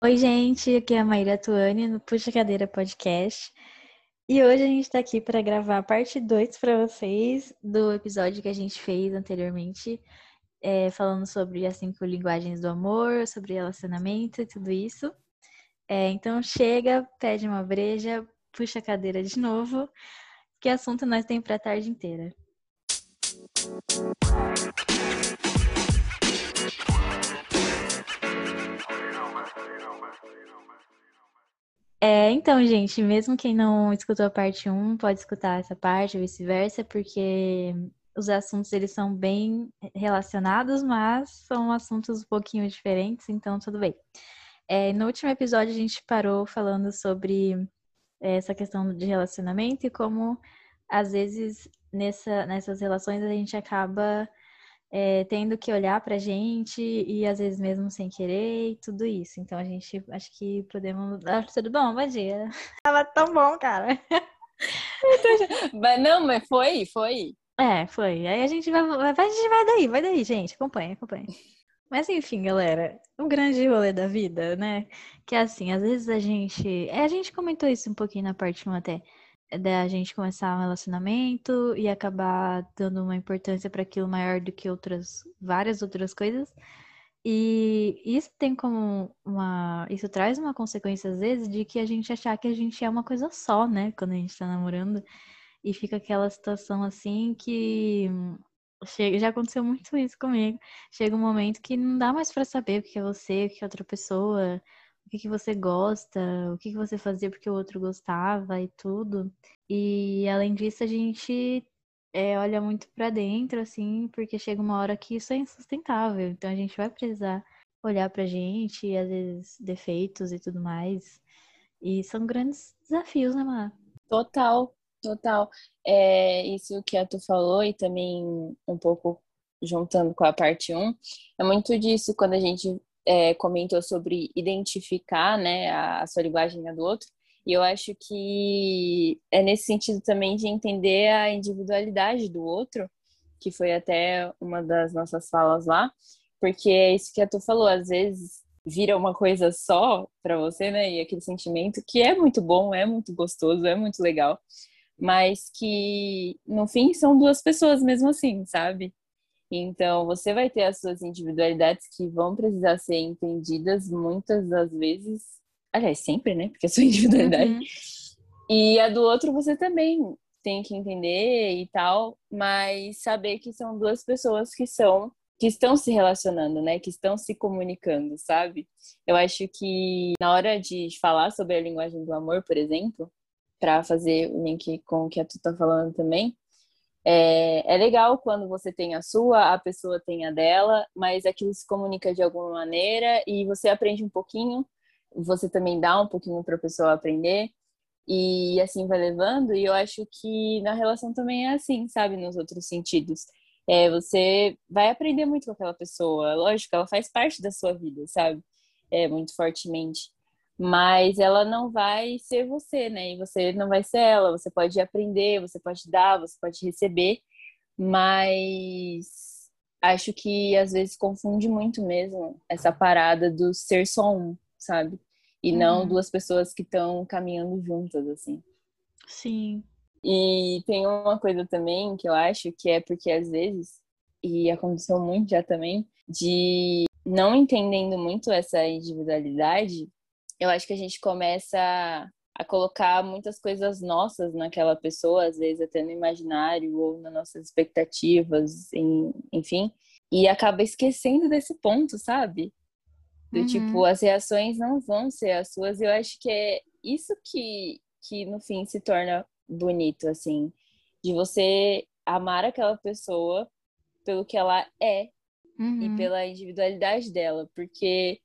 Oi, gente, aqui é a Maíra Tuane no Puxa Cadeira Podcast. E hoje a gente está aqui para gravar a parte 2 para vocês do episódio que a gente fez anteriormente, é, falando sobre as cinco linguagens do amor, sobre relacionamento e tudo isso. É, então chega, pede uma breja, puxa a cadeira de novo, que assunto nós temos para a tarde inteira. É, então, gente, mesmo quem não escutou a parte 1, pode escutar essa parte, vice-versa, porque os assuntos eles são bem relacionados, mas são assuntos um pouquinho diferentes, então tudo bem. É, no último episódio a gente parou falando sobre essa questão de relacionamento e como às vezes nessa, nessas relações a gente acaba é, tendo que olhar pra gente e às vezes mesmo sem querer e tudo isso. Então a gente acho que podemos. Ah, tudo bom? Bom dia. Tava tão bom, cara. mas não, mas foi, foi. É, foi. Aí a gente vai, vai, a gente vai daí, vai daí, gente. Acompanha, acompanha. Mas enfim, galera, o grande rolê da vida, né? Que é assim, às vezes a gente. É, a gente comentou isso um pouquinho na parte 1 até da gente começar um relacionamento e acabar dando uma importância para aquilo maior do que outras várias outras coisas. E isso tem como uma. Isso traz uma consequência, às vezes, de que a gente achar que a gente é uma coisa só, né? Quando a gente tá namorando. E fica aquela situação assim que. Chega, já aconteceu muito isso comigo. Chega um momento que não dá mais para saber o que é você, o que é outra pessoa, o que, que você gosta, o que, que você fazia porque o outro gostava e tudo. E além disso, a gente é, olha muito para dentro, assim, porque chega uma hora que isso é insustentável. Então a gente vai precisar olhar pra gente, e às vezes defeitos e tudo mais. E são grandes desafios, né, Má? Total, total. É isso que a tu falou e também um pouco juntando com a parte 1, é muito disso quando a gente é, comentou sobre identificar né, a, a sua linguagem a do outro. E eu acho que é nesse sentido também de entender a individualidade do outro, que foi até uma das nossas falas lá, porque é isso que a tu falou, às vezes vira uma coisa só para você, né? E aquele sentimento que é muito bom, é muito gostoso, é muito legal, mas que no fim são duas pessoas mesmo assim, sabe? Então, você vai ter as suas individualidades que vão precisar ser entendidas muitas das vezes, aliás, sempre, né? Porque é sua individualidade. Uhum. E a do outro você também tem que entender e tal, mas saber que são duas pessoas que são que estão se relacionando, né? Que estão se comunicando, sabe? Eu acho que na hora de falar sobre a linguagem do amor, por exemplo, para fazer o link com o que a tu tá falando também, é, é legal quando você tem a sua, a pessoa tem a dela, mas aquilo se comunica de alguma maneira e você aprende um pouquinho, você também dá um pouquinho para a pessoa aprender e assim vai levando. E eu acho que na relação também é assim, sabe, nos outros sentidos. É, você vai aprender muito com aquela pessoa, lógico, ela faz parte da sua vida, sabe? É, muito fortemente mas ela não vai ser você, né? E você não vai ser ela. Você pode aprender, você pode dar, você pode receber, mas acho que às vezes confunde muito mesmo essa parada do ser só um, sabe? E uhum. não duas pessoas que estão caminhando juntas, assim. Sim. E tem uma coisa também que eu acho que é porque às vezes, e aconteceu muito já também, de não entendendo muito essa individualidade, eu acho que a gente começa a colocar muitas coisas nossas naquela pessoa, às vezes até no imaginário ou nas nossas expectativas, em, enfim, e acaba esquecendo desse ponto, sabe? Do uhum. tipo, as reações não vão ser as suas, e eu acho que é isso que, que no fim se torna bonito, assim, de você amar aquela pessoa pelo que ela é uhum. e pela individualidade dela, porque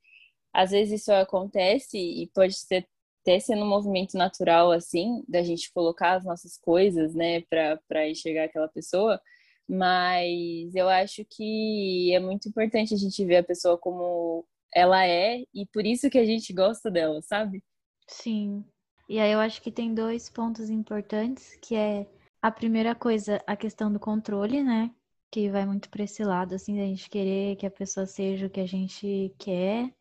às vezes isso acontece e pode ser até sendo um movimento natural, assim, da gente colocar as nossas coisas, né, para enxergar aquela pessoa, mas eu acho que é muito importante a gente ver a pessoa como ela é e por isso que a gente gosta dela, sabe? Sim. E aí eu acho que tem dois pontos importantes, que é A primeira coisa, a questão do controle, né? Que vai muito para esse lado, assim, da gente querer que a pessoa seja o que a gente quer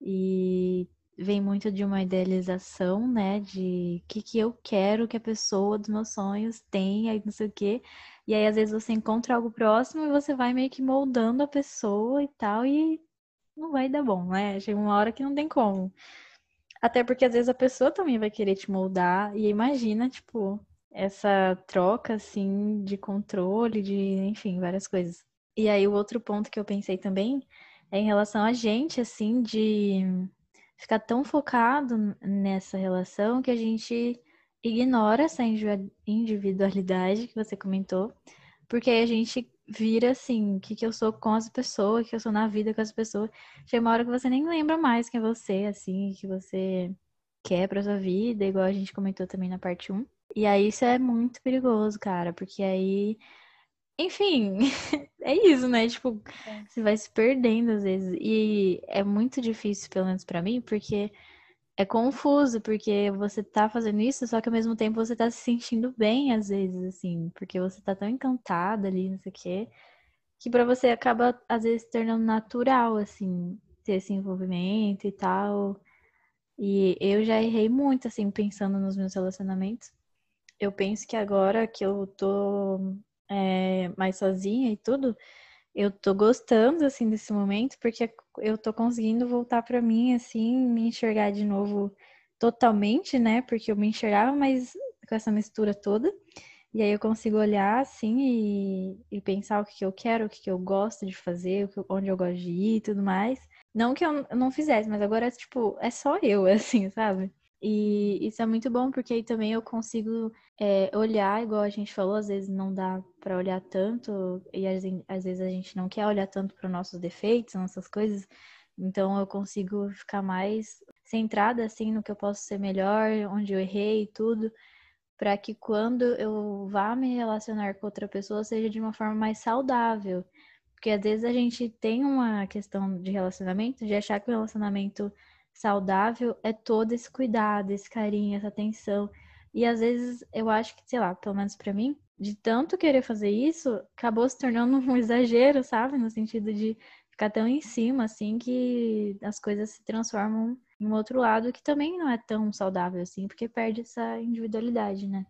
e vem muito de uma idealização, né? De o que, que eu quero que a pessoa dos meus sonhos tenha e não sei o quê. E aí, às vezes, você encontra algo próximo e você vai meio que moldando a pessoa e tal, e não vai dar bom, né? Chega uma hora que não tem como. Até porque às vezes a pessoa também vai querer te moldar, e imagina, tipo, essa troca, assim, de controle, de, enfim, várias coisas. E aí, o outro ponto que eu pensei também em relação a gente, assim, de ficar tão focado nessa relação que a gente ignora essa individualidade que você comentou, porque aí a gente vira assim, o que, que eu sou com as pessoas, o que eu sou na vida com as pessoas. Chega uma hora que você nem lembra mais quem é você, assim, que você quer pra sua vida, igual a gente comentou também na parte 1. E aí isso é muito perigoso, cara, porque aí enfim, é isso, né? Tipo, é. você vai se perdendo às vezes. E é muito difícil, pelo menos para mim, porque é confuso, porque você tá fazendo isso, só que ao mesmo tempo você tá se sentindo bem, às vezes, assim, porque você tá tão encantada ali, não sei o quê, que para você acaba, às vezes, se tornando natural, assim, ter esse envolvimento e tal. E eu já errei muito, assim, pensando nos meus relacionamentos. Eu penso que agora que eu tô é, mais sozinha e tudo, eu tô gostando, assim, desse momento, porque eu tô conseguindo voltar para mim, assim, me enxergar de novo totalmente, né? Porque eu me enxergava, mas com essa mistura toda. E aí eu consigo olhar, assim, e, e pensar o que, que eu quero, o que, que eu gosto de fazer, onde eu gosto de ir e tudo mais. Não que eu não fizesse, mas agora, tipo, é só eu, assim, sabe? E isso é muito bom, porque aí também eu consigo é, olhar, igual a gente falou, às vezes não dá para olhar tanto, e às, vezes a gente não quer olhar tanto para os nossos defeitos, nossas coisas. Então eu consigo ficar mais centrada assim no que eu posso ser melhor, onde eu errei e tudo, para que quando eu vá me relacionar com outra pessoa seja de uma forma mais saudável. Porque às vezes a gente tem uma questão de relacionamento, de achar que o relacionamento saudável é todo esse cuidado, esse carinho, essa atenção. E às vezes eu acho que, sei lá, pelo menos para mim, de tanto querer fazer isso, acabou se tornando um exagero, sabe? No sentido de ficar tão em cima, assim, que as coisas se transformam em um outro lado que também não é tão saudável assim, porque perde essa individualidade, né?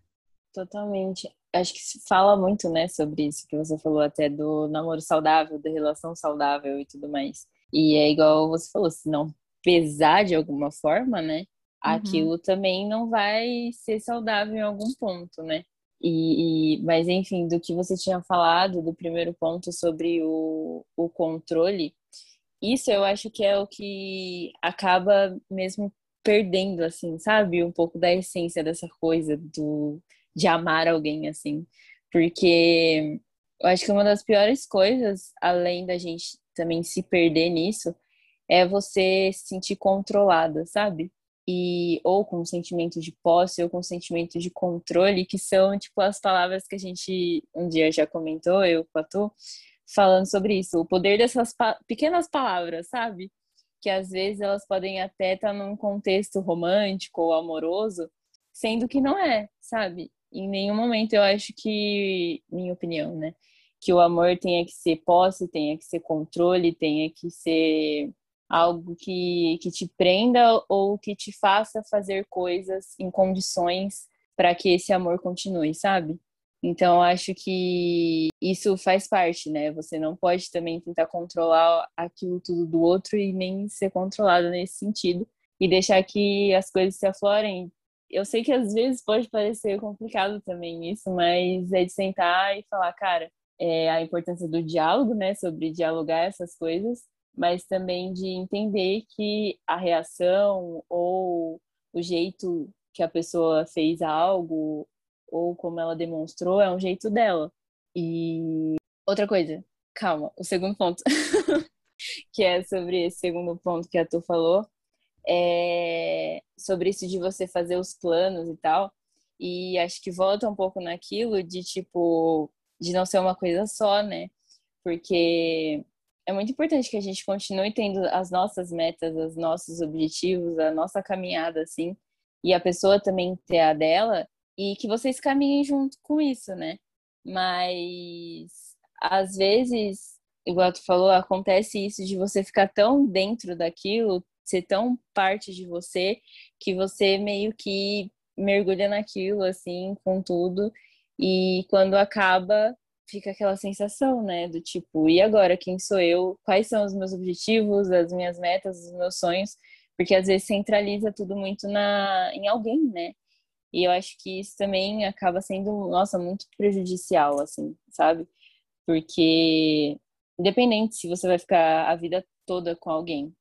Totalmente. Acho que se fala muito, né, sobre isso que você falou até do namoro saudável, da relação saudável e tudo mais. E é igual você falou, se não pesar de alguma forma, né? Uhum. Aquilo também não vai ser saudável em algum ponto, né? E, e, mas enfim, do que você tinha falado do primeiro ponto sobre o, o controle, isso eu acho que é o que acaba mesmo perdendo, assim, sabe? Um pouco da essência dessa coisa do, de amar alguém, assim. Porque eu acho que uma das piores coisas, além da gente também se perder nisso, é você se sentir controlada, sabe? E ou com sentimento de posse ou com sentimento de controle, que são tipo as palavras que a gente um dia já comentou, eu com a tu, falando sobre isso, o poder dessas pa pequenas palavras, sabe? Que às vezes elas podem até estar num contexto romântico ou amoroso, sendo que não é, sabe? Em nenhum momento eu acho que, minha opinião, né? Que o amor tenha que ser posse, tenha que ser controle, tenha que ser algo que, que te prenda ou que te faça fazer coisas em condições para que esse amor continue, sabe? Então, acho que isso faz parte, né? Você não pode também tentar controlar aquilo tudo do outro e nem ser controlado nesse sentido e deixar que as coisas se aflorem. Eu sei que às vezes pode parecer complicado também isso, mas é de sentar e falar, cara, é a importância do diálogo, né? Sobre dialogar essas coisas mas também de entender que a reação ou o jeito que a pessoa fez algo ou como ela demonstrou é um jeito dela. E outra coisa, calma, o segundo ponto, que é sobre esse segundo ponto que a Tu falou, é sobre isso de você fazer os planos e tal. E acho que volta um pouco naquilo de tipo, de não ser uma coisa só, né? Porque é muito importante que a gente continue tendo as nossas metas, os nossos objetivos, a nossa caminhada, assim, e a pessoa também ter a dela, e que vocês caminhem junto com isso, né? Mas às vezes, igual tu falou, acontece isso de você ficar tão dentro daquilo, ser tão parte de você, que você meio que mergulha naquilo, assim, com tudo, e quando acaba, fica aquela sensação, né, do tipo, e agora, quem sou eu? Quais são os meus objetivos, as minhas metas, os meus sonhos? Porque às vezes centraliza tudo muito na em alguém, né? E eu acho que isso também acaba sendo, nossa, muito prejudicial, assim, sabe? Porque independente se você vai ficar a vida toda com alguém,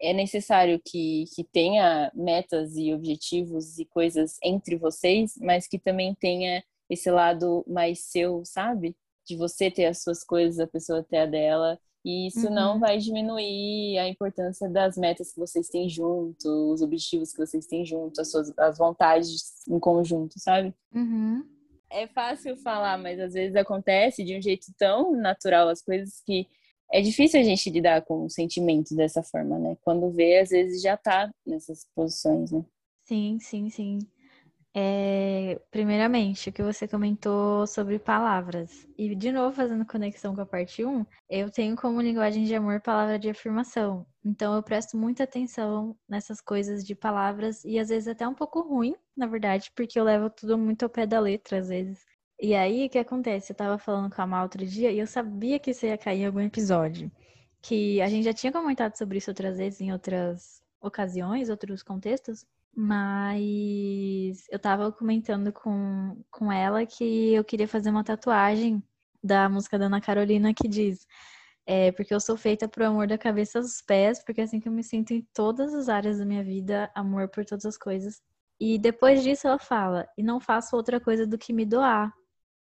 é necessário que, que tenha metas e objetivos e coisas entre vocês, mas que também tenha esse lado mais seu, sabe? De você ter as suas coisas, a pessoa ter a dela. E isso uhum. não vai diminuir a importância das metas que vocês têm junto, os objetivos que vocês têm junto, as suas as vontades em conjunto, sabe? Uhum. É fácil falar, mas às vezes acontece de um jeito tão natural as coisas que é difícil a gente lidar com sentimentos dessa forma, né? Quando vê, às vezes já tá nessas posições, né? Sim, sim, sim. É, primeiramente, o que você comentou sobre palavras. E, de novo, fazendo conexão com a parte 1, eu tenho como linguagem de amor palavra de afirmação. Então, eu presto muita atenção nessas coisas de palavras e, às vezes, até um pouco ruim, na verdade, porque eu levo tudo muito ao pé da letra, às vezes. E aí, o que acontece? Eu tava falando com a Mal outro dia e eu sabia que isso ia cair em algum episódio. Que a gente já tinha comentado sobre isso outras vezes, em outras ocasiões, outros contextos. Mas eu tava comentando com, com ela que eu queria fazer uma tatuagem da música da Ana Carolina que diz é, porque eu sou feita pro amor da cabeça aos pés, porque é assim que eu me sinto em todas as áreas da minha vida, amor por todas as coisas. E depois disso ela fala, e não faço outra coisa do que me doar,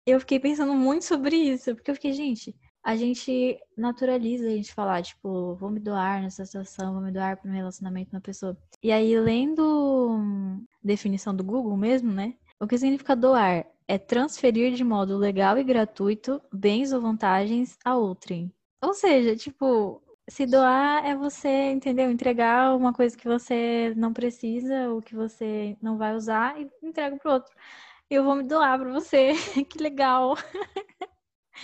eu fiquei pensando muito sobre isso, porque eu fiquei, gente, a gente naturaliza a gente falar, tipo, vou me doar nessa situação, vou me doar para um relacionamento uma pessoa. E aí, lendo definição do Google mesmo, né? O que significa doar? É transferir de modo legal e gratuito bens ou vantagens a outrem. Ou seja, tipo, se doar é você, entendeu? Entregar uma coisa que você não precisa ou que você não vai usar e entrega pro outro eu vou me doar pra você. que legal.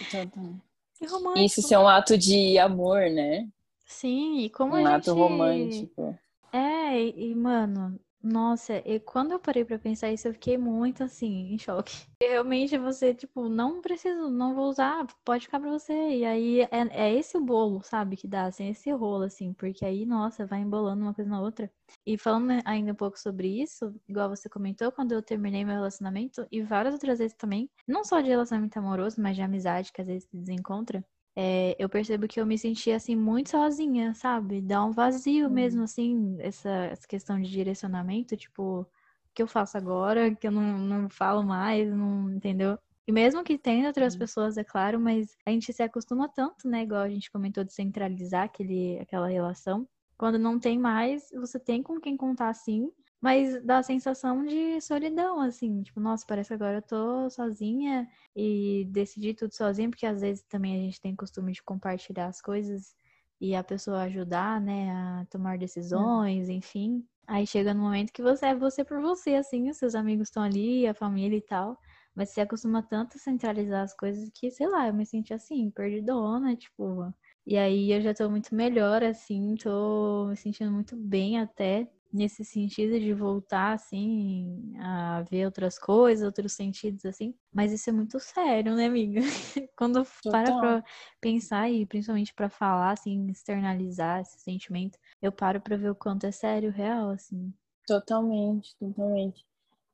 Então, que romântico. Isso é um ato de amor, né? Sim, e como um a gente... ato romântico. É, e mano, nossa, e quando eu parei para pensar isso, eu fiquei muito assim, em choque. Realmente você, tipo, não preciso, não vou usar, pode ficar pra você. E aí é, é esse o bolo, sabe, que dá, assim, esse rolo, assim, porque aí, nossa, vai embolando uma coisa na outra. E falando ainda um pouco sobre isso, igual você comentou, quando eu terminei meu relacionamento, e várias outras vezes também, não só de relacionamento amoroso, mas de amizade, que às vezes se desencontra, é, eu percebo que eu me sentia assim muito sozinha, sabe? Dá um vazio uhum. mesmo, assim, essa, essa, questão de direcionamento, tipo, o que eu faço agora, que eu não, não falo mais, não entendeu? E mesmo que tenha outras uhum. pessoas, é claro, mas a gente se acostuma tanto, né? Igual a gente comentou de centralizar aquele, aquela relação. Quando não tem mais, você tem com quem contar sim, mas dá a sensação de solidão, assim, tipo, nossa, parece que agora eu tô sozinha e decidi tudo sozinha, porque às vezes também a gente tem costume de compartilhar as coisas e a pessoa ajudar, né, a tomar decisões, uhum. enfim. Aí chega no momento que você é você por você, assim, os seus amigos estão ali, a família e tal. Mas você acostuma tanto a centralizar as coisas que, sei lá, eu me senti assim, perdidona, tipo. E aí eu já tô muito melhor, assim, tô me sentindo muito bem até nesse sentido de voltar assim a ver outras coisas, outros sentidos assim. Mas isso é muito sério, né, amiga? Quando para pra pensar e principalmente para falar assim, externalizar esse sentimento, eu paro para ver o quanto é sério, real assim. Totalmente, totalmente.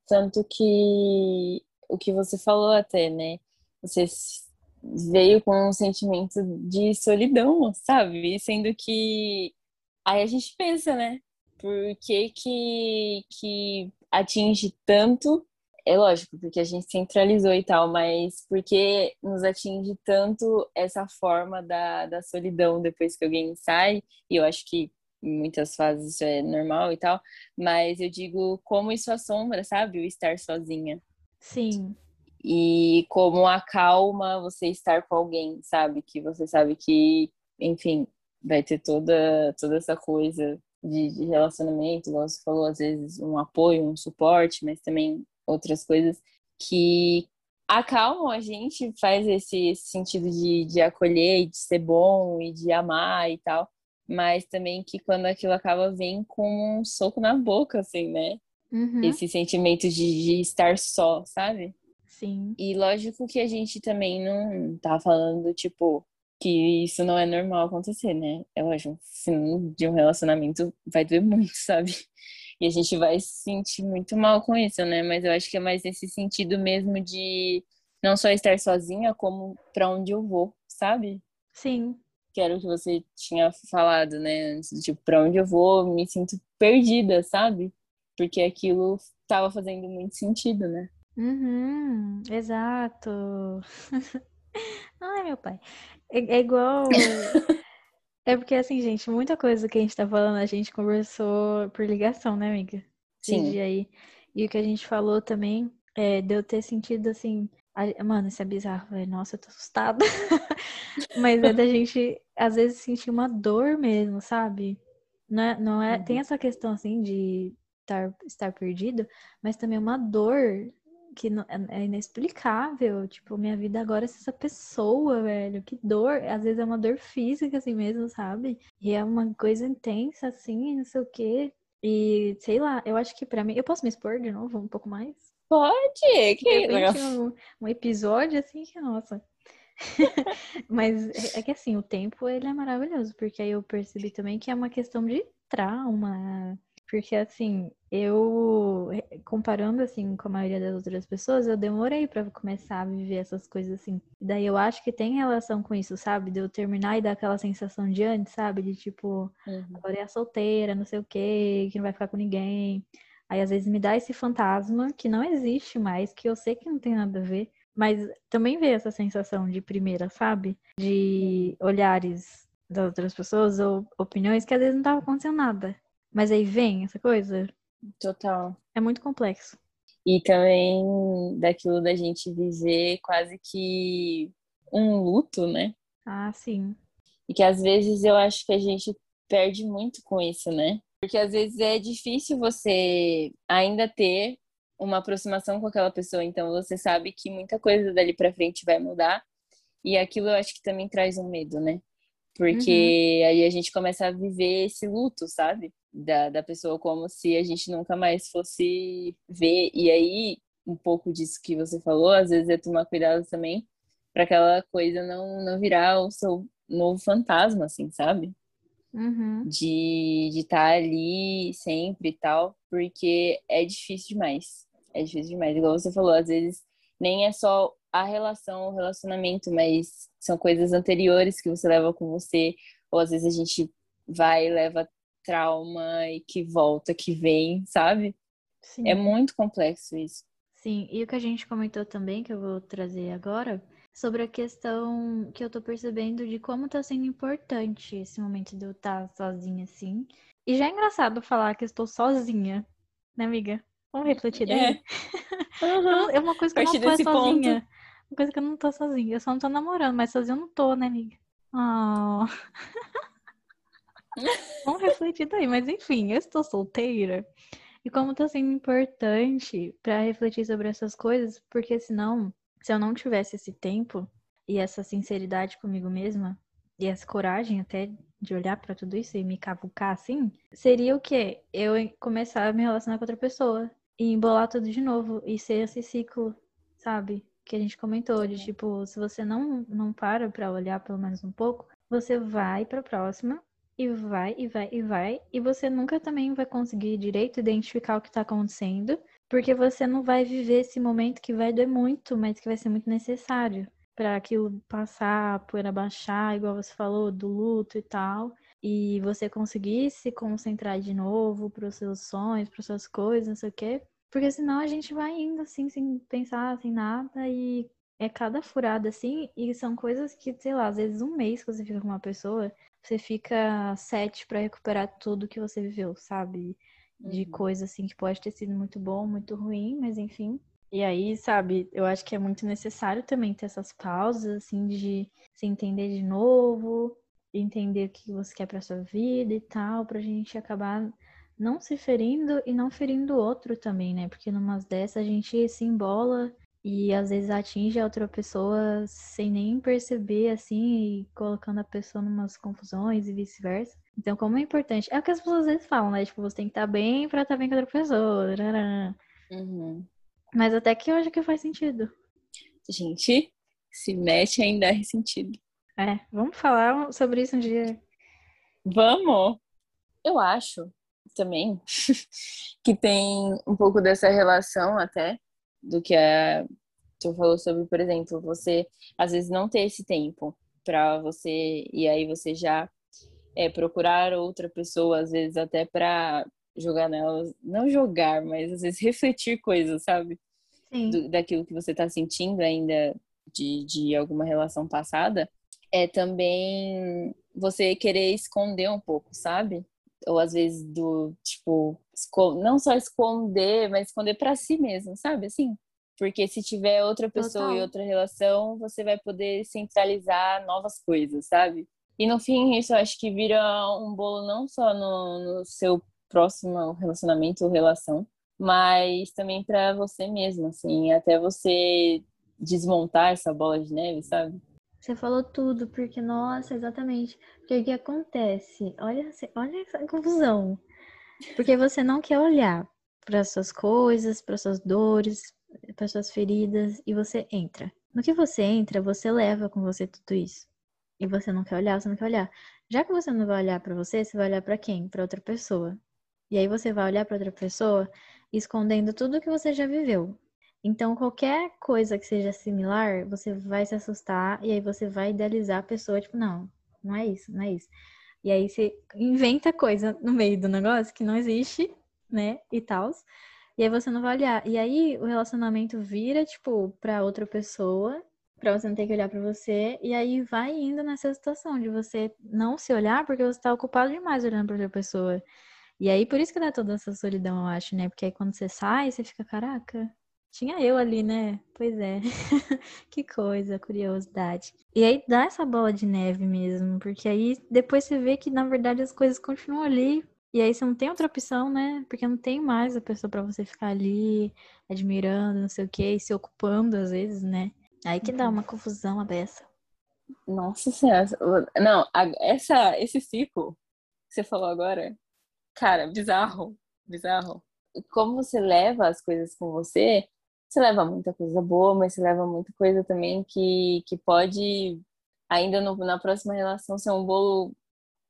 Tanto que o que você falou até, né? Você veio com um sentimento de solidão, sabe? Sendo que aí a gente pensa, né? Por que, que, que atinge tanto? É lógico, porque a gente centralizou e tal, mas por que nos atinge tanto essa forma da, da solidão depois que alguém sai? E eu acho que em muitas fases isso é normal e tal, mas eu digo como isso assombra, sabe? O estar sozinha. Sim. E como acalma você estar com alguém, sabe? Que você sabe que, enfim, vai ter toda, toda essa coisa de, de relacionamento, igual você falou, às vezes um apoio, um suporte, mas também outras coisas. que acalmam a gente, faz esse, esse sentido de, de acolher, de ser bom e de amar e tal, mas também que quando aquilo acaba vem com um soco na boca, assim, né? Uhum. Esse sentimento de, de estar só, sabe? Sim. E lógico que a gente também não tá falando, tipo, que isso não é normal acontecer, né? Eu acho que fim de um relacionamento vai doer muito, sabe? E a gente vai se sentir muito mal com isso, né? Mas eu acho que é mais nesse sentido mesmo de não só estar sozinha, como para onde eu vou, sabe? Sim. Que era o que você tinha falado, né? Antes, tipo, para onde eu vou, me sinto perdida, sabe? Porque aquilo estava fazendo muito sentido, né? Uhum, exato. Ai, meu pai. É, é igual. É porque, assim, gente, muita coisa que a gente tá falando, a gente conversou por ligação, né, amiga? Sim. Dia aí. E o que a gente falou também é de eu ter sentido, assim. a- Mano, isso é bizarro, velho. Nossa, eu tô assustada. Mas é da gente, às vezes, sentir uma dor mesmo, sabe? Não é, não é... Tem Uhum. essa questão, assim, de estar, estar perdido, mas também uma dor que é é inexplicável. Tipo, minha vida agora é essa pessoa, velho. Que dor. Às vezes é uma dor física, assim mesmo, sabe? E é uma coisa intensa, assim, não sei o quê. E, sei lá, eu acho que pra mim... Eu posso me expor de novo um pouco mais? Pode, De que um, um episódio, assim, que, nossa... Mas é é que, assim, o tempo, ele é maravilhoso. Porque aí eu percebi também que é uma questão de trauma, porque assim, eu comparando assim com a maioria das outras pessoas, eu demorei para começar a viver essas coisas assim. Daí eu acho que tem relação com isso, sabe? De eu terminar e dar aquela sensação de antes, sabe? De tipo, Uhum. agora é solteira, não sei o quê, que não vai ficar com ninguém. Aí às vezes me dá esse fantasma que não existe mais, que eu sei que não tem nada a ver, mas também veio essa sensação de primeira, sabe? De olhares das outras pessoas ou opiniões que às vezes não tava acontecendo nada. Mas aí vem essa coisa. Total. É muito complexo. E também daquilo da gente viver quase que um luto, né? Ah, sim. E que às vezes eu acho que a gente perde muito com isso, né? Porque às vezes é difícil você ainda ter uma aproximação com aquela pessoa, então você sabe que muita coisa dali pra frente vai mudar. E aquilo eu acho que também traz um medo, né? Porque aí a gente começa a viver esse luto, sabe? Da, da pessoa como se a gente nunca mais fosse ver. E aí, um pouco disso que você falou, às vezes é tomar cuidado também para aquela coisa não, não virar o seu novo fantasma, assim, sabe? Uhum. De estar tá ali sempre e tal, porque é difícil demais. É difícil demais. Igual você falou, às vezes nem é só a relação, o relacionamento, mas são coisas anteriores que você leva com você, ou às vezes a gente vai e leva trauma e que volta, que vem, sabe? Sim. É muito complexo isso. Sim, e o que a gente comentou também, que eu vou trazer agora, sobre a questão que eu tô percebendo de como tá sendo importante esse momento de eu estar sozinha, assim. E já é engraçado falar que eu estou sozinha, né, amiga? Vamos refletir daí? É, uhum. é uma coisa que eu não tô é sozinha. Ponto. Uma coisa que eu não tô sozinha. Eu só não tô namorando, mas sozinha eu não tô, né, amiga? Oh. Vamos refletir daí, mas enfim, eu estou solteira. E como tá sendo importante para refletir sobre essas coisas, porque senão, se eu não tivesse esse tempo e essa sinceridade comigo mesma, e essa coragem até de olhar para tudo isso e me cavucar assim, seria o quê? Eu começar a me relacionar com outra pessoa e embolar tudo de novo e ser esse ciclo, sabe? Que a gente comentou, de tipo, se você não, não para pra olhar pelo menos um pouco, você vai pra próxima e vai, e vai, e vai, e você nunca também vai conseguir direito identificar o que tá acontecendo, porque você não vai viver esse momento que vai doer muito, mas que vai ser muito necessário para aquilo passar, a poeira baixar, igual você falou, do luto e tal, e você conseguir se concentrar de novo para os seus sonhos, para suas coisas, não sei o quê. Porque senão a gente vai indo assim, sem pensar, sem nada, e é cada furada assim, e são coisas que, sei lá, às vezes um mês que você fica com uma pessoa, você fica sete para recuperar tudo que você viveu, sabe? De uhum. coisa assim que pode ter sido muito bom, muito ruim, mas enfim. E aí, sabe, eu acho que é muito necessário também ter essas pausas, assim, de se entender de novo, entender o que você quer pra sua vida e tal, pra gente acabar não se ferindo e não ferindo o outro também, né? Porque numas dessas a gente se embola e às vezes atinge a outra pessoa sem nem perceber, assim, e colocando a pessoa em umas confusões e vice-versa. Então, como é importante. É o que as pessoas às vezes falam, né? Tipo, você tem que estar bem pra estar bem com a outra pessoa. Uhum. Mas até que acho que faz sentido. Gente, se mexe ainda é sentido. É, vamos falar sobre isso um dia. Vamos! Eu acho também que tem um pouco dessa relação até do que a tu falou sobre, por exemplo, você às vezes não ter esse tempo para você e aí você já é, procurar outra pessoa, às vezes até para jogar nelas, não jogar, mas às vezes refletir coisas, sabe? Do, daquilo que você está sentindo ainda de, de alguma relação passada, é também você querer esconder um pouco, sabe? Ou às vezes do tipo, não só esconder, mas esconder para si mesmo, sabe? Assim, porque se tiver outra pessoa Total. e outra relação, você vai poder centralizar novas coisas, sabe? E no fim, isso eu acho que vira um bolo não só no, no seu próximo relacionamento ou relação, mas também para você mesmo, assim, até você desmontar essa bola de neve, sabe? Você falou tudo, porque, nossa, exatamente. Porque o que acontece? Olha, olha essa confusão. Porque você não quer olhar para suas coisas, para suas dores, para suas feridas e você entra. No que você entra, você leva com você tudo isso. E você não quer olhar, você não quer olhar. Já que você não vai olhar para você, você vai olhar para quem? Para outra pessoa. E aí você vai olhar para outra pessoa escondendo tudo que você já viveu. Então, qualquer coisa que seja similar, você vai se assustar e aí você vai idealizar a pessoa, tipo, não, não é isso, não é isso. E aí você inventa coisa no meio do negócio que não existe, né? E tal. E aí você não vai olhar. E aí o relacionamento vira, tipo, pra outra pessoa, pra você não ter que olhar pra você. E aí vai indo nessa situação de você não se olhar porque você tá ocupado demais olhando pra outra pessoa. E aí por isso que dá toda essa solidão, eu acho, né? Porque aí quando você sai, você fica, caraca, tinha eu ali, né? Pois é. que coisa, curiosidade. E aí dá essa bola de neve mesmo, porque aí depois você vê que na verdade as coisas continuam ali e aí você não tem outra opção, né? Porque não tem mais a pessoa para você ficar ali admirando, não sei o quê, e se ocupando às vezes, né? Aí que dá uhum. uma confusão a beça. Nossa senhora. Não, essa, esse ciclo que você falou agora, cara, bizarro, bizarro. Como você leva as coisas com você, você leva muita coisa boa, mas você leva muita coisa também que, que pode, ainda no, na próxima relação, ser um bolo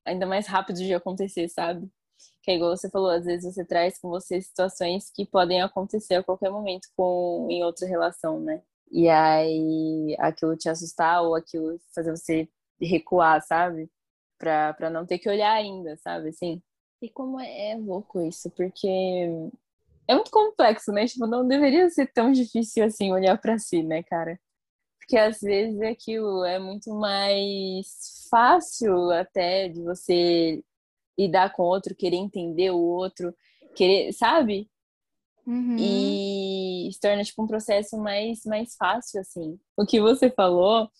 ainda mais rápido de acontecer, sabe? Que é igual você falou, às vezes você traz com você situações que podem acontecer a qualquer momento com em outra relação, né? E aí aquilo te assustar ou aquilo fazer você recuar, sabe? Pra, pra não ter que olhar ainda, sabe? Assim. E como é, é louco isso, porque é muito complexo, né? Tipo, não deveria ser tão difícil assim olhar para si, né, cara? Porque às vezes aquilo é muito mais fácil até de você lidar com o outro, querer entender o outro, querer, sabe? Uhum. E se torna tipo um processo mais, mais fácil, assim. O que você falou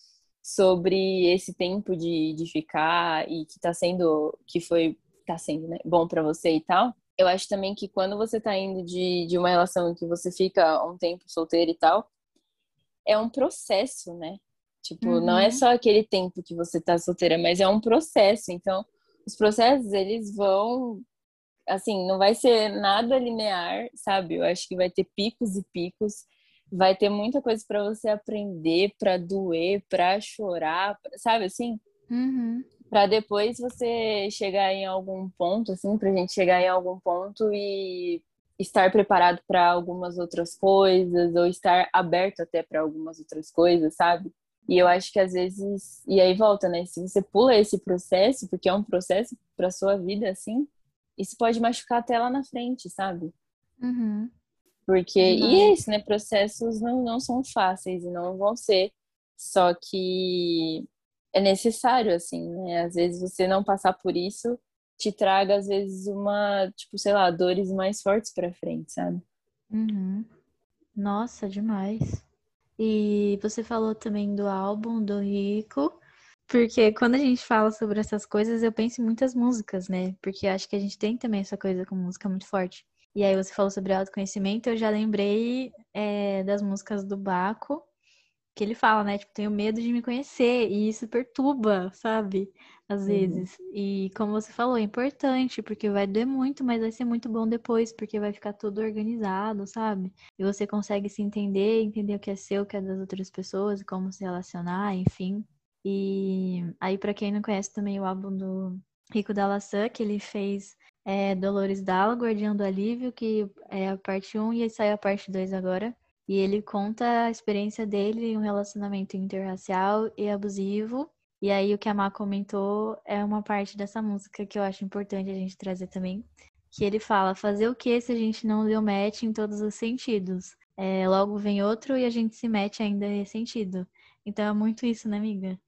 sobre esse tempo de, de ficar e que tá sendo, que foi, tá sendo, né, bom para você e tal. Eu acho também que quando você tá indo de, de uma relação em que você fica um tempo solteiro e tal, é um processo, né? Tipo, uhum. não é uhum. só aquele tempo que você tá solteira, mas é um processo. Então, os processos eles vão assim, não vai ser nada linear, sabe? Eu acho que vai ter picos e picos, vai ter muita coisa para você aprender, para doer, para chorar, sabe assim? Uhum. Para depois você chegar em algum ponto, assim, pra gente chegar em algum ponto e estar preparado para algumas outras coisas ou estar aberto até para algumas outras coisas, sabe? E eu acho que às vezes, e aí volta, né? Se você pula esse processo, porque é um processo para sua vida, assim, isso pode machucar até lá na frente, sabe? Uhum. Porque, e é isso, né? Processos não, não são fáceis e não vão ser, só que é necessário, assim, né? Às vezes você não passar por isso te traga, às vezes, uma, tipo, sei lá, dores mais fortes pra frente, sabe? Uhum. Nossa, demais. E você falou também do álbum do Rico, porque quando a gente fala sobre essas coisas, eu penso em muitas músicas, né? Porque acho que a gente tem também essa coisa com música muito forte. E aí você falou sobre autoconhecimento, eu já lembrei é, das músicas do Baco, que ele fala, né? Tipo, tenho medo de me conhecer, e isso perturba, sabe? Às vezes. Uhum. E como você falou, é importante, porque vai doer muito, mas vai ser muito bom depois, porque vai ficar tudo organizado, sabe? E você consegue se entender, entender o que é seu, o que é das outras pessoas, como se relacionar, enfim. E aí, para quem não conhece também o álbum do Rico da Laçã, que ele fez é, Dolores Dalla, Guardião do Alívio, que é a parte 1 e aí saiu a parte 2 agora. E ele conta a experiência dele em um relacionamento interracial e abusivo. E aí o que a Má comentou é uma parte dessa música que eu acho importante a gente trazer também. Que ele fala, fazer o que se a gente não deu match em todos os sentidos? É, logo vem outro e a gente se mete ainda ressentido. Então é muito isso, né, amiga?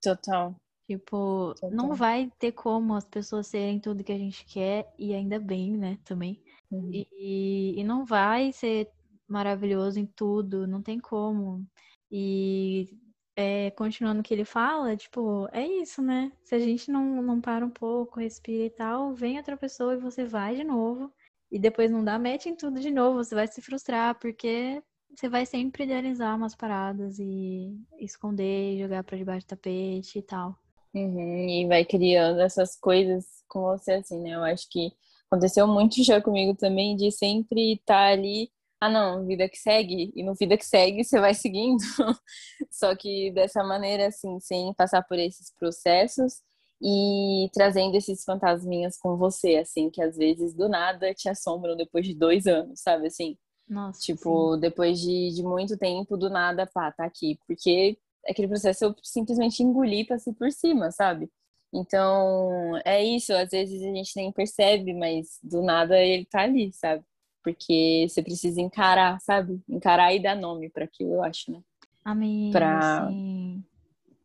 Total. Tipo, Total. não vai ter como as pessoas serem tudo que a gente quer, e ainda bem, né, também. Uhum. E, e não vai ser maravilhoso em tudo, não tem como. E é, continuando o que ele fala, tipo, é isso, né? Se a gente não, não para um pouco, respira e tal, vem outra pessoa e você vai de novo. E depois não dá match em tudo de novo, você vai se frustrar, porque você vai sempre idealizar umas paradas e esconder, jogar pra debaixo do tapete e tal. Uhum, e vai criando essas coisas com você, assim, né? Eu acho que aconteceu muito já comigo também, de sempre estar ali ah não, vida que segue, e no vida que segue você vai seguindo, só que dessa maneira, assim, sem passar por esses processos e trazendo esses fantasminhas com você, assim, que às vezes do nada te assombram depois de dois anos, sabe, assim? Nossa, tipo, sim. depois de, de muito tempo, do nada, pá, tá aqui, porque aquele processo eu simplesmente engoli, passei por cima, sabe? Então, é isso, às vezes a gente nem percebe, mas do nada ele tá ali, sabe? Porque você precisa encarar, sabe? Encarar e dar nome para aquilo, eu acho, né? Amém. Pra... Sim.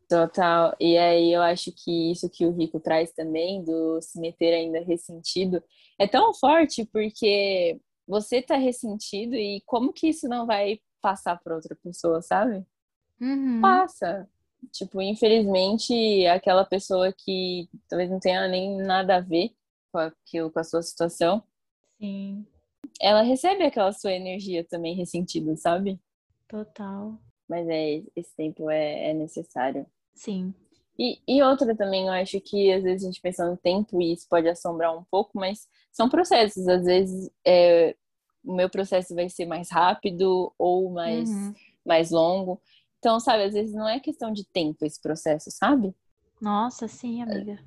Total. E aí eu acho que isso que o Rico traz também, do se meter ainda ressentido, é tão forte porque você tá ressentido e como que isso não vai passar para outra pessoa, sabe? Uhum. Passa. Tipo, infelizmente, aquela pessoa que talvez não tenha nem nada a ver com aquilo, com a sua situação. Sim ela recebe aquela sua energia também ressentida, sabe? Total. Mas é, esse tempo é, é necessário. Sim. E, e outra também, eu acho que às vezes a gente pensa no tempo e isso pode assombrar um pouco, mas são processos. Às vezes é, o meu processo vai ser mais rápido ou mais, uhum. mais longo. Então, sabe, às vezes não é questão de tempo esse processo, sabe? Nossa, sim, amiga.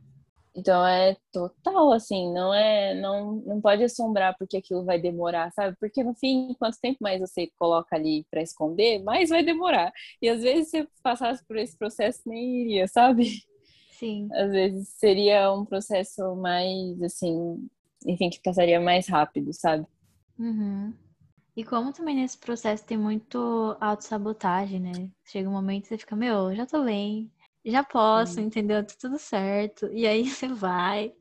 Então é total assim, não é, não, não pode assombrar porque aquilo vai demorar, sabe? Porque no fim, quanto tempo mais você coloca ali para esconder, mais vai demorar. E às vezes se passasse por esse processo nem iria, sabe? Sim. Às vezes seria um processo mais assim, enfim, que passaria mais rápido, sabe? Uhum. E como também nesse processo tem muito autossabotagem, né? Chega um momento que você fica, meu, já tô bem, já posso, hum. entendeu? Tá tudo certo. E aí você vai.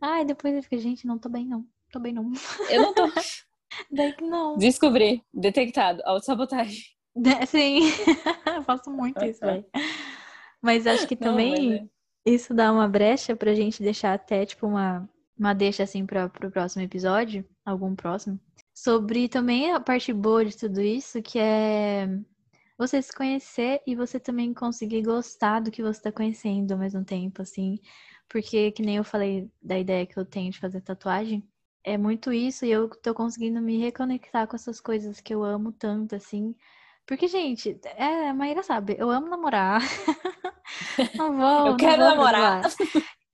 Ai, depois você fica, gente, não tô bem, não. Tô bem, não. Eu não tô. Daí que não. Descobri. Detectado. Autossabotagem. Sim. Eu faço muito isso, velho. Mas acho que também não, é. isso dá uma brecha pra gente deixar até, tipo, uma, uma deixa, assim, pra, pro próximo episódio. Algum próximo. Sobre também a parte boa de tudo isso, que é você se conhecer e você também conseguir gostar do que você está conhecendo ao mesmo tempo, assim. Porque, que nem eu falei da ideia que eu tenho de fazer tatuagem, é muito isso e eu tô conseguindo me reconectar com essas coisas que eu amo tanto, assim. Porque, gente, é, a Maíra sabe, eu amo namorar. não vou. Eu quero vou namorar.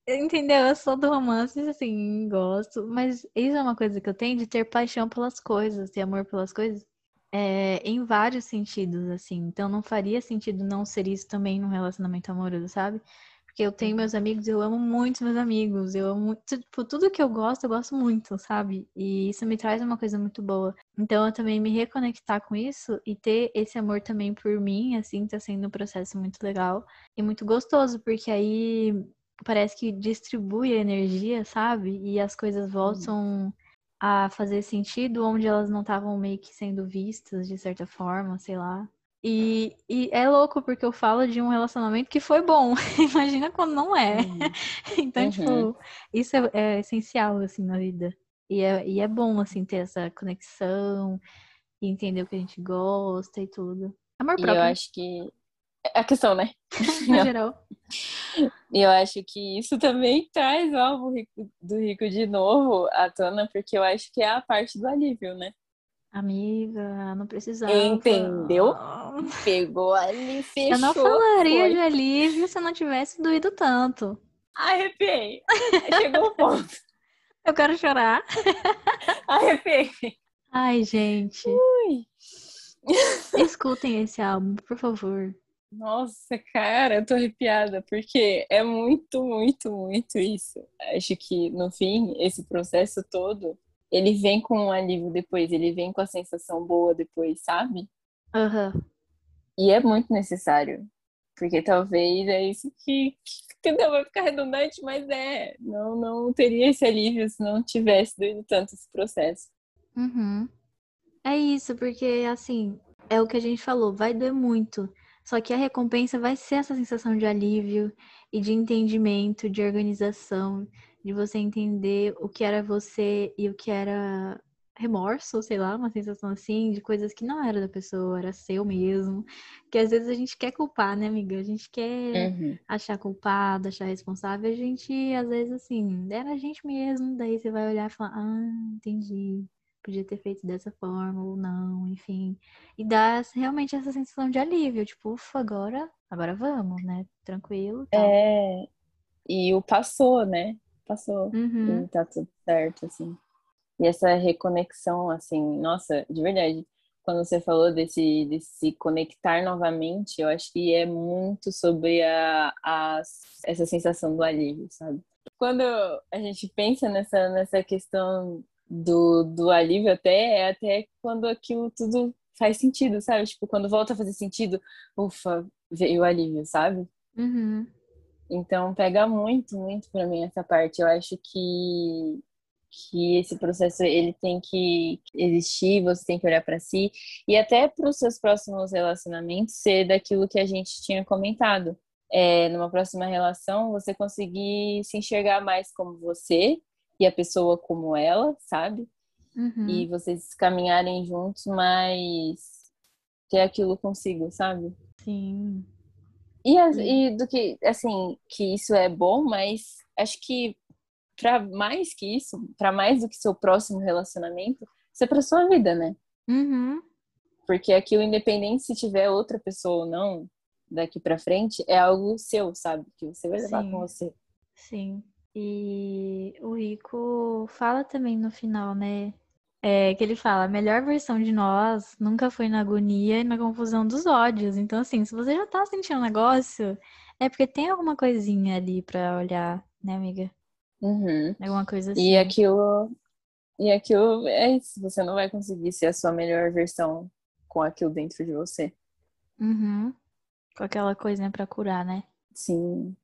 Entendeu? Eu sou do romance, assim, gosto. Mas isso é uma coisa que eu tenho de ter paixão pelas coisas, ter amor pelas coisas é, em vários sentidos, assim. Então não faria sentido não ser isso também num relacionamento amoroso, sabe? Porque eu tenho meus amigos, eu amo muito meus amigos, eu amo tipo, tudo que eu gosto, eu gosto muito, sabe? E isso me traz uma coisa muito boa. Então eu também me reconectar com isso e ter esse amor também por mim, assim, tá sendo um processo muito legal e muito gostoso, porque aí parece que distribui a energia, sabe? E as coisas voltam a fazer sentido onde elas não estavam meio que sendo vistas de certa forma, sei lá. E, e, é louco porque eu falo de um relacionamento que foi bom. Imagina quando não é. Uhum. então, uhum. tipo, isso é, é, essencial, assim, na vida. E é, e é bom, assim, ter essa conexão e entender o que a gente gosta e tudo. Amor próprio. E eu acho que. É a questão, né? no geral. E eu acho que isso também traz o álbum do Rico de novo à tona, porque eu acho que é a parte do alívio, né? Amiga, não precisava. Entendeu? Pegou ali, fechou. Eu não falaria foi. de alívio se não tivesse doído tanto. Arrepiei. Chegou o ponto. Eu quero chorar. Arrepiei. Ai, gente. Ui. Escutem esse álbum, por favor. Nossa, cara, eu tô arrepiada, porque é muito, muito, muito isso. Acho que, no fim, esse processo todo, ele vem com um alívio depois, ele vem com a sensação boa depois, sabe? Aham. Uhum. E é muito necessário, porque talvez é isso que, entendeu? Vai ficar redundante, mas é, não, não teria esse alívio se não tivesse doído tanto esse processo. Uhum. É isso, porque, assim, é o que a gente falou, vai doer muito. Só que a recompensa vai ser essa sensação de alívio e de entendimento, de organização, de você entender o que era você e o que era remorso, sei lá, uma sensação assim, de coisas que não era da pessoa, era seu mesmo. Que às vezes a gente quer culpar, né, amiga? A gente quer uhum. achar culpado, achar responsável. A gente, às vezes, assim, era a gente mesmo. Daí você vai olhar e falar, ah, entendi podia ter feito dessa forma ou não, enfim. E dá realmente essa sensação de alívio, tipo, ufa, agora, agora vamos, né? Tranquilo. Tal. É. E o passou, né? Passou. Uhum. E tá tudo certo, assim. E essa reconexão, assim, nossa, de verdade, quando você falou desse, desse conectar novamente, eu acho que é muito sobre a, a, essa sensação do alívio, sabe? Quando a gente pensa nessa, nessa questão do, do alívio até é até quando aquilo tudo faz sentido, sabe? Tipo, quando volta a fazer sentido, ufa, veio o alívio, sabe? Uhum. Então pega muito, muito para mim essa parte. Eu acho que que esse processo ele tem que existir, você tem que olhar para si e até para os seus próximos relacionamentos ser daquilo que a gente tinha comentado. É, numa próxima relação, você conseguir se enxergar mais como você e a pessoa como ela, sabe? Uhum. E vocês caminharem juntos, mas ter aquilo consigo, sabe? Sim. E, e do que, assim, que isso é bom, mas acho que para mais que isso, para mais do que seu próximo relacionamento, isso é pra sua vida, né? Uhum. Porque aquilo, independente se tiver outra pessoa ou não, daqui para frente, é algo seu, sabe? Que você vai levar Sim. com você. Sim. E o Rico fala também no final, né? É, que ele fala, a melhor versão de nós nunca foi na agonia e na confusão dos ódios. Então, assim, se você já tá sentindo um negócio, é porque tem alguma coisinha ali pra olhar, né, amiga? Uhum. Alguma coisa assim. E aquilo. E aquilo é isso. Você não vai conseguir ser a sua melhor versão com aquilo dentro de você. Uhum. Com aquela coisinha pra curar, né? Sim.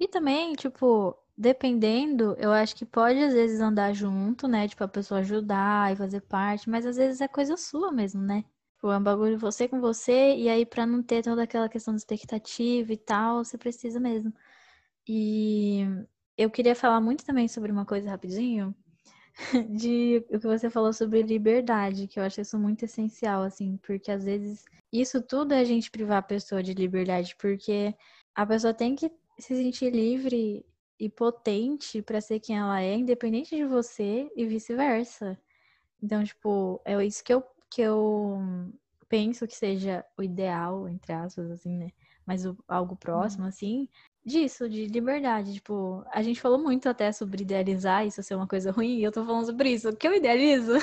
E também, tipo, dependendo, eu acho que pode às vezes andar junto, né? Tipo, a pessoa ajudar e fazer parte, mas às vezes é coisa sua mesmo, né? Tipo, é um bagulho você com você, e aí pra não ter toda aquela questão de expectativa e tal, você precisa mesmo. E eu queria falar muito também sobre uma coisa rapidinho, de o que você falou sobre liberdade, que eu acho isso muito essencial, assim, porque às vezes isso tudo é a gente privar a pessoa de liberdade, porque a pessoa tem que se sentir livre e potente para ser quem ela é, independente de você e vice-versa. Então, tipo, é isso que eu, que eu penso que seja o ideal, entre aspas, assim, né? Mas o, algo próximo, uhum. assim, disso, de liberdade. Tipo, a gente falou muito até sobre idealizar isso ser uma coisa ruim, e eu tô falando sobre isso. O que eu idealizo?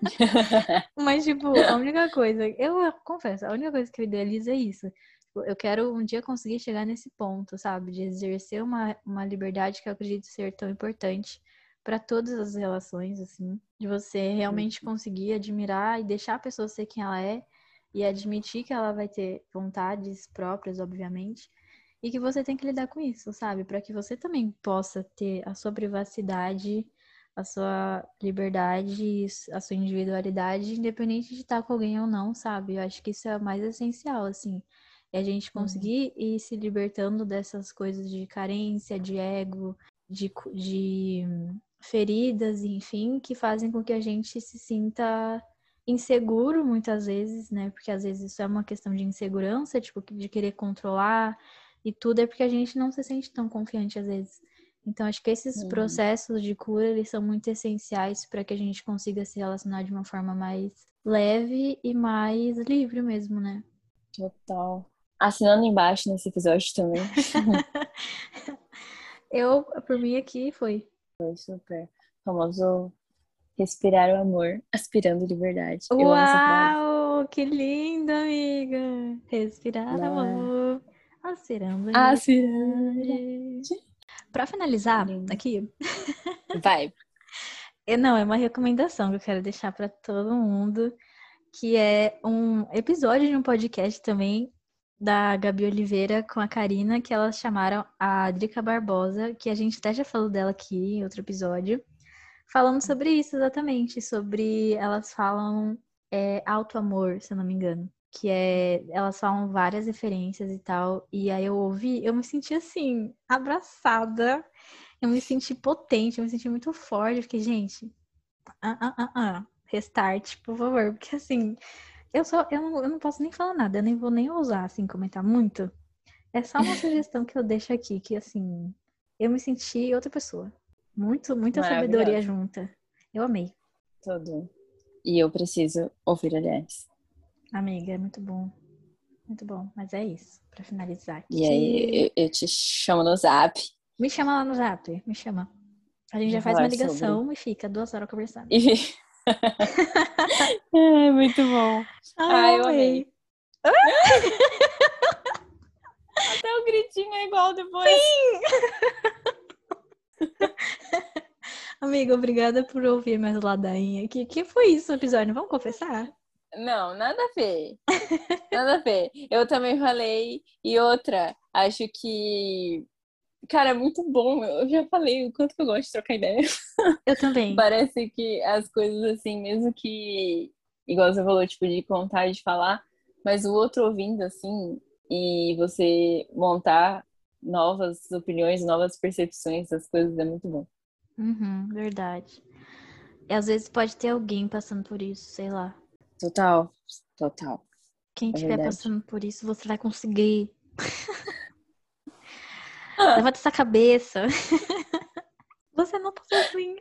Mas, tipo, a única coisa, eu confesso, a única coisa que eu idealizo é isso. Tipo, eu quero um dia conseguir chegar nesse ponto, sabe? De exercer uma, uma liberdade que eu acredito ser tão importante para todas as relações, assim. De você realmente uhum. conseguir admirar e deixar a pessoa ser quem ela é e admitir que ela vai ter vontades próprias, obviamente, e que você tem que lidar com isso, sabe? Para que você também possa ter a sua privacidade, a sua liberdade, a sua individualidade, independente de estar com alguém ou não, sabe? Eu acho que isso é o mais essencial, assim. A gente uhum. conseguir uhum. ir se libertando dessas coisas de carência, de ego, de, de feridas, enfim, que fazem com que a gente se sinta inseguro muitas vezes, né? Porque às vezes isso é uma questão de insegurança, tipo, de querer controlar e tudo, é porque a gente não se sente tão confiante às vezes. Então, acho que esses uhum. processos de cura, eles são muito essenciais para que a gente consiga se relacionar de uma forma mais leve e mais livre mesmo, né? Total. Assinando embaixo nesse episódio também. Eu, por mim aqui, foi. Foi super. Famoso respirar o amor, aspirando liberdade. Uau, que lindo, amiga. Respirar o amor, aspirando aspirando. Para finalizar aqui. Vai. Não, é uma recomendação que eu quero deixar para todo mundo, que é um episódio de um podcast também da Gabi Oliveira com a Karina, que elas chamaram a Drica Barbosa, que a gente até já falou dela aqui em outro episódio, falando sobre isso exatamente, sobre elas falam é, auto-amor, se eu não me engano. Que é, elas falam várias referências e tal, e aí eu ouvi, eu me senti assim, abraçada, eu me senti potente, eu me senti muito forte, eu fiquei, gente, ah, ah, ah, ah, restart, por favor, porque assim, eu só eu não, eu não posso nem falar nada, eu nem vou nem ousar assim comentar muito. É só uma sugestão que eu deixo aqui, que assim, eu me senti outra pessoa. Muito, muita sabedoria junta. Eu amei. Tudo. E eu preciso ouvir, aliás. Amiga, é muito bom. Muito bom. Mas é isso, para finalizar. Aqui. E aí, eu, eu, te chamo no zap. Me chama lá no zap, me chama. A gente já faz uma ligação sobre... e fica duas horas conversando. E... é, muito bom. Ai, Ai eu amei. Até o gritinho é igual depois. Sim! Amiga, obrigada por ouvir mais ladainha. Que que foi isso no episódio? Vamos confessar? Não, nada a ver. Nada a ver. Eu também falei. E outra, acho que. Cara, é muito bom. Eu já falei o quanto que eu gosto de trocar ideia. Eu também. Parece que as coisas assim, mesmo que. Igual você falou, tipo, de contar e de falar, mas o outro ouvindo, assim, e você montar novas opiniões, novas percepções das coisas é muito bom. Uhum, verdade. E às vezes pode ter alguém passando por isso, sei lá. Total, total. Quem estiver é passando por isso, você vai conseguir. Levanta essa cabeça. você não tá sozinho.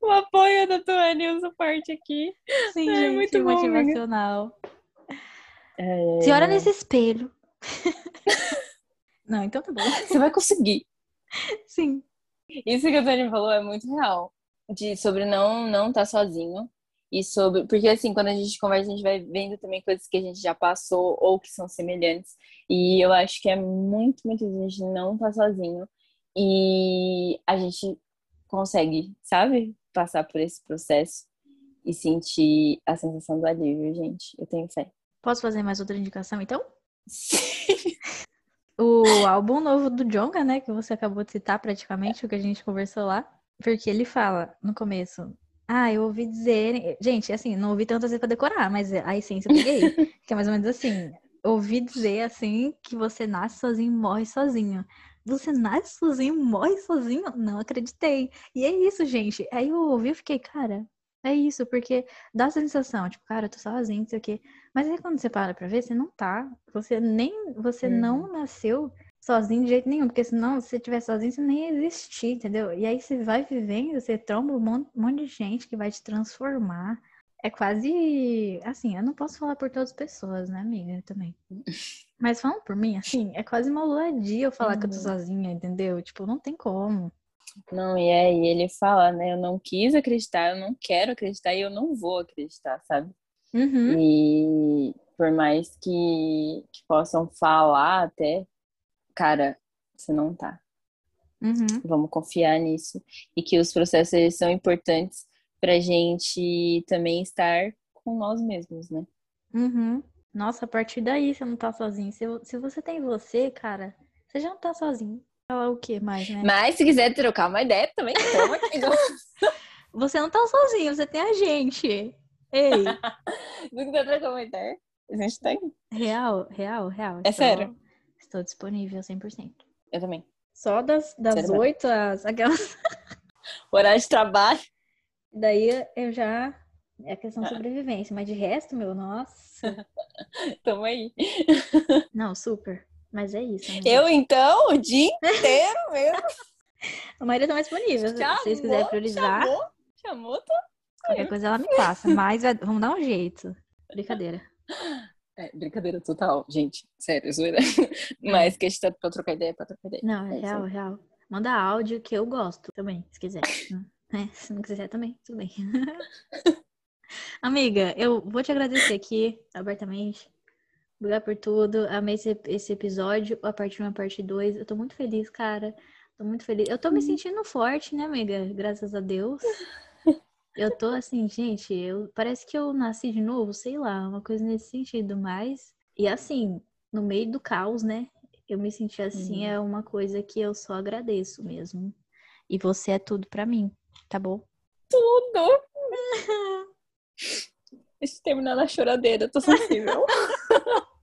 O apoio da Tuane o suporte aqui. Sim, é gente, muito motivacional. É... Se olha nesse espelho. Não, então tá bom. Você vai conseguir. Sim. Isso que a Tânia falou é muito real. De, sobre não não estar tá sozinho. E sobre. Porque assim, quando a gente conversa, a gente vai vendo também coisas que a gente já passou ou que são semelhantes. E eu acho que é muito, muito a gente não estar tá sozinho. E a gente consegue, sabe? Passar por esse processo e sentir a sensação do alívio, gente. Eu tenho fé. Posso fazer mais outra indicação, então? Sim o álbum novo do Jonga, né? Que você acabou de citar praticamente, o que a gente conversou lá. Porque ele fala no começo. Ah, eu ouvi dizer. Gente, assim, não ouvi tantas vezes pra decorar, mas a essência eu peguei. que é mais ou menos assim. Ouvi dizer assim que você nasce sozinho e morre sozinho. Você nasce sozinho morre sozinho? Não acreditei. E é isso, gente. Aí eu ouvi e fiquei, cara, é isso, porque dá a sensação, tipo, cara, eu tô sozinho, não sei o quê. Mas aí quando você para pra ver, você não tá. Você nem. Você uhum. não nasceu sozinho de jeito nenhum, porque senão, se você estiver sozinho, você nem existir, entendeu? E aí você vai vivendo, você tromba um monte, um monte de gente que vai te transformar. É quase. Assim, eu não posso falar por todas as pessoas, né, amiga? Também. Mas falando por mim, assim, é quase uma lua dia eu falar uhum. que eu tô uhum. sozinha, entendeu? Tipo, não tem como. Não, e é, e ele fala, né? Eu não quis acreditar, eu não quero acreditar e eu não vou acreditar, sabe? Uhum. E por mais que, que possam falar até, cara, você não tá. Uhum. Vamos confiar nisso. E que os processos são importantes pra gente também estar com nós mesmos, né? Uhum. Nossa, a partir daí você não tá sozinho. Se, se você tem você, cara, você já não tá sozinho. Falar o que mais, né? Mas se quiser trocar uma ideia, também toma aqui. você não tá sozinho, você tem a gente. Ei. se quiser trocar uma ideia, a gente tem. Real, real, real. É estou, sério? Estou disponível 100%. Eu também. Só das, das 8 às... Aquelas... Horário de trabalho. Daí eu já. É questão de sobrevivência, mas de resto, meu, nossa. Tamo aí. Não, super. Mas é isso. Né? Eu, então, o dia inteiro mesmo. A maioria tá mais disponível. Chamou, Se vocês quiserem priorizar, Chamou, chamou, tô. qualquer coisa ela me passa. Mas vamos dar um jeito. Brincadeira. É, brincadeira total, gente. Sério, zoeira. Mas que a gente tá pra trocar ideia, pra trocar ideia. Não, é É real, real. Manda áudio que eu gosto também, se quiser. né? Se não quiser também, tudo bem. Amiga, eu vou te agradecer aqui abertamente. Obrigada por tudo. Amei esse, esse episódio, a parte 1 e a parte 2. Eu tô muito feliz, cara. Tô muito feliz. Eu tô me sentindo forte, né, amiga? Graças a Deus. Eu tô assim, gente, eu, parece que eu nasci de novo, sei lá, uma coisa nesse sentido, mas. E assim, no meio do caos, né? Eu me senti assim, Uhum. é uma coisa que eu só agradeço mesmo. E você é tudo pra mim, tá bom? Tudo! Deixa eu terminar na choradeira, eu tô sensível.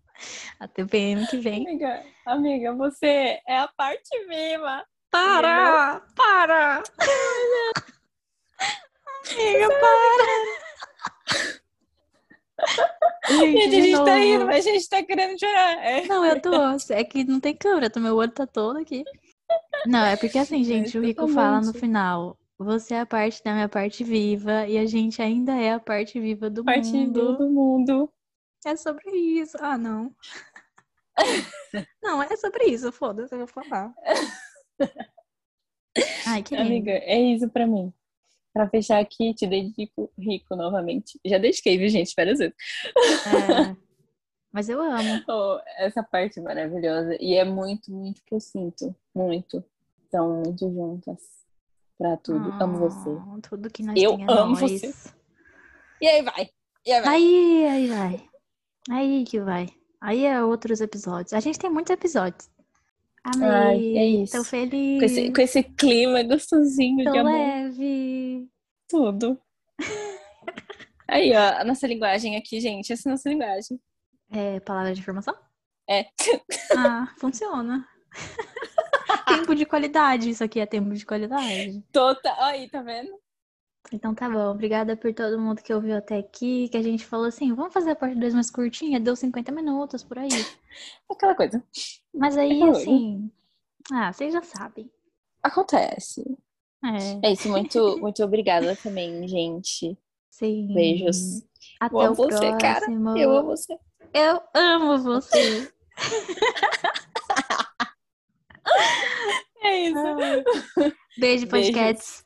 Até bem ano que vem. amiga, amiga, você é a parte viva. Para! Para! Amiga, para! Gente, a de gente tá rindo, mas a gente tá querendo chorar. É. Não, eu tô. É que não tem câmera, meu olho tá todo aqui. Não, é porque assim, gente, o Rico fala no final. Você é a parte da minha parte viva e a gente ainda é a parte viva do Parte viva mundo. do mundo. É sobre isso. Ah, não. Não, é sobre isso. Foda-se, eu vou falar. Ai, que lindo. Amiga, é isso pra mim. Pra fechar aqui, te dedico rico novamente. Já dediquei, viu, gente? Várias vezes. É, Mas eu amo. Oh, essa parte maravilhosa. E é muito, muito que eu sinto. Muito. Estão muito juntas. Pra tudo. Amo você. Oh, Tudo que nós Eu amo nós. você. E aí vai. E aí vai. Aí, aí vai. Aí que vai. Aí é outros episódios. A gente tem muitos episódios. Amei. Ai, é isso. Tô feliz. Com esse, com esse clima gostosinho Tô de amor. leve. Tudo. Aí, ó, a nossa linguagem aqui, gente. Essa é a nossa linguagem. É palavra de informação? É. Ah, funciona. tempo de qualidade. Isso aqui é tempo de qualidade. Total. Aí, tá vendo? Então tá bom. Obrigada por todo mundo que ouviu até aqui. Que a gente falou assim: vamos fazer a parte 2 mais curtinha? Deu 50 minutos por aí. Aquela coisa. Mas aí, Aquela- assim. Ah, vocês já sabem. Acontece. É. É isso. Muito, muito obrigada também, gente. Sim. Beijos. Até Eu amo o você, cara. próximo. Eu amo você. Eu amo você. É isso. Beijo, podcasts.